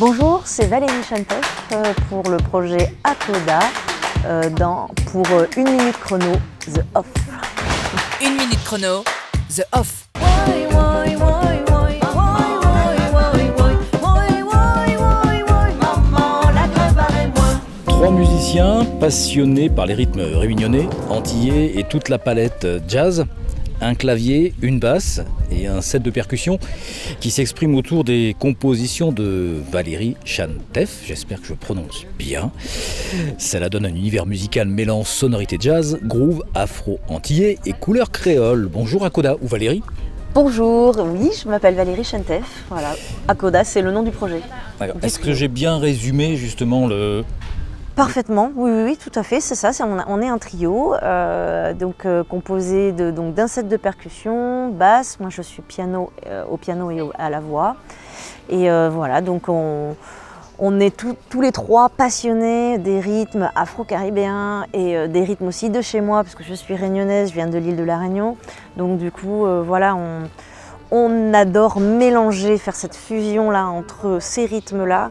Bonjour, c'est Valérie Chantef euh, pour le projet Acoda euh, dans, pour euh, Une Minute Chrono, The Off. Une minute chrono, The Off. Trois musiciens passionnés par les rythmes réunionnais, antillais et toute la palette jazz. Un clavier, une basse et un set de percussions qui s'expriment autour des compositions de Valérie Chantef. J'espère que je prononce bien. Cela donne un univers musical mêlant sonorité jazz, groove, afro-antillais et couleur créole. Bonjour Akoda ou Valérie Bonjour, oui, je m'appelle Valérie Chantef. Voilà, Acoda, c'est le nom du projet. Est-ce que j'ai bien résumé justement le, Parfaitement, oui, oui, oui, tout à fait, c'est ça. on, est un trio, euh, donc euh, composé de donc d'un set de percussion, basse. Moi, je suis piano euh, au piano et à la voix. Et voilà, donc on, on est tous- les trois passionnés des rythmes afro-caribéens et des rythmes aussi de chez moi, parce que je suis réunionnaise, je viens de l'île de la Réunion. Donc du coup, voilà, on, on adore mélanger, faire cette fusion là entre ces rythmes-là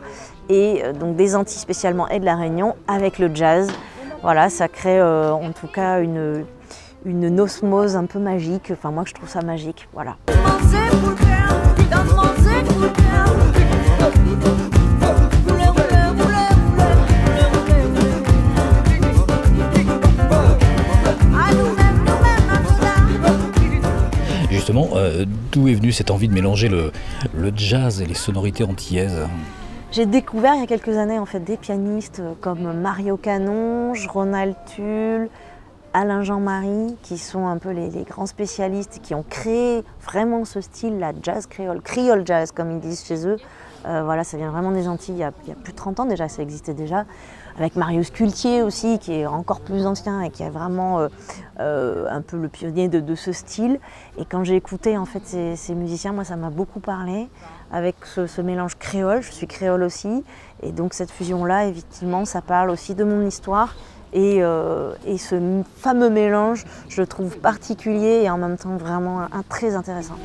et euh, donc des Antilles spécialement et de la Réunion avec le jazz. Voilà, ça crée euh, en tout cas une, une osmose un peu magique. Enfin, moi, je trouve ça magique. Voilà. Justement, euh, d'où est venue cette envie de mélanger le, le jazz et les sonorités antillaises? J'ai découvert il y a quelques années en fait des pianistes euh, comme Mario Canonge, Ronald Tulle, Alain Jean-Marie, qui sont un peu les, les grands spécialistes qui ont créé vraiment ce style, la jazz créole, creole jazz comme ils disent chez eux. Euh, voilà, ça vient vraiment des Antilles il y, a, plus de 30 ans déjà, ça existait déjà. Avec Marius Cultier aussi, qui est encore plus ancien et qui est vraiment euh, euh, un peu le pionnier de, ce style. Et quand j'ai écouté en fait ces, musiciens, moi ça m'a beaucoup parlé avec ce, mélange créole. Je suis créole aussi, et donc cette fusion-là, effectivement, ça parle aussi de mon histoire. Et, ce fameux mélange, je le trouve particulier et en même temps vraiment très intéressant.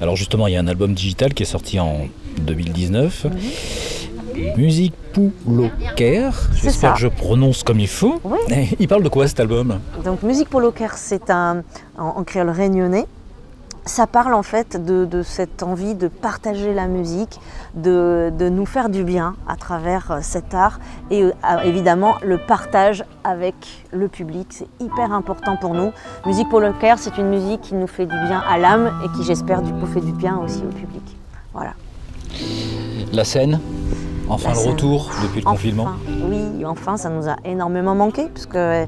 Alors justement, il y a un album digital qui est sorti en 2019. Musique Pouloker. C'est J'espère que je prononce comme il faut. Oui. Il parle de quoi cet album? Donc Musique Care, c'est un en, en créole réunionnais. Ça parle en fait de, de cette envie de partager la musique, de, de nous faire du bien à travers euh, cet art et euh, évidemment le partage avec le public, c'est hyper important pour nous. Musique Polo Care, c'est une musique qui nous fait du bien à l'âme et qui j'espère du coup fait du bien aussi au public. Voilà. La scène Enfin La le scène. retour depuis le confinement oui, enfin, ça nous a énormément manqué, puisque euh,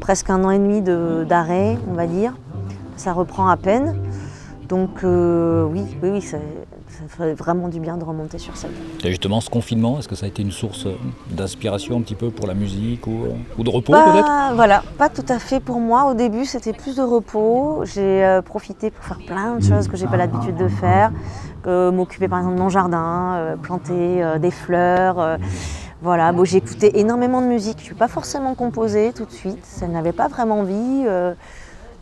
presque un an et demi de- d'arrêt, on va dire. Ça reprend à peine. Donc euh, oui, oui, oui, ça, ça ferait vraiment du bien de remonter sur scène. Et justement, ce confinement, est-ce que ça a été une source euh, d'inspiration un petit peu pour la musique ou, euh, ou de repos Pas- peut-être? Voilà, pas tout à fait pour moi. Au début, c'était plus de repos. J'ai euh, profité pour faire plein de choses que j'ai pas l'habitude de faire, m'occuper par exemple de mon jardin, planter des fleurs. voilà, bon, j'ai écouté énormément de musique. Je suis pas forcément composée tout de suite. Ça n'avait pas vraiment envie.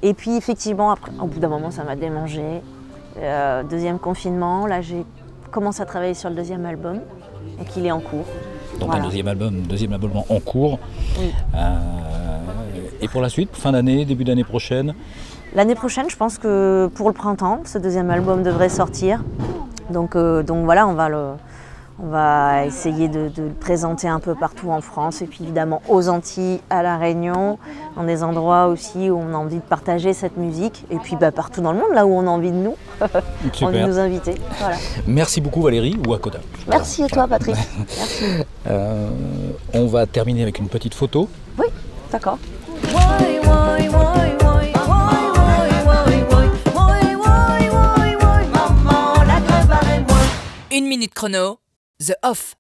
Et puis effectivement, après, au bout d'un moment, ça m'a démangé. Euh, deuxième confinement, là, j'ai commencé à travailler sur le deuxième album et qu'il est en cours. Donc Voilà. un deuxième album, deuxième album en cours. Oui. Euh, et pour la suite, fin d'année, début d'année prochaine? L'année prochaine, je pense que pour le printemps, ce deuxième album devrait sortir. Donc, euh, donc voilà, on va, le, on va essayer de, de le présenter un peu partout en France et puis évidemment aux Antilles, à La Réunion, dans des endroits aussi où on a envie de partager cette musique et puis bah, partout dans le monde, là où on a envie de nous, envie de nous inviter. Voilà. Merci beaucoup Valérie ou Akoda. Merci à toi, Patrick. Merci. Euh, on va terminer avec une petite photo. Oui, d'accord. Une minute chrono, The Off.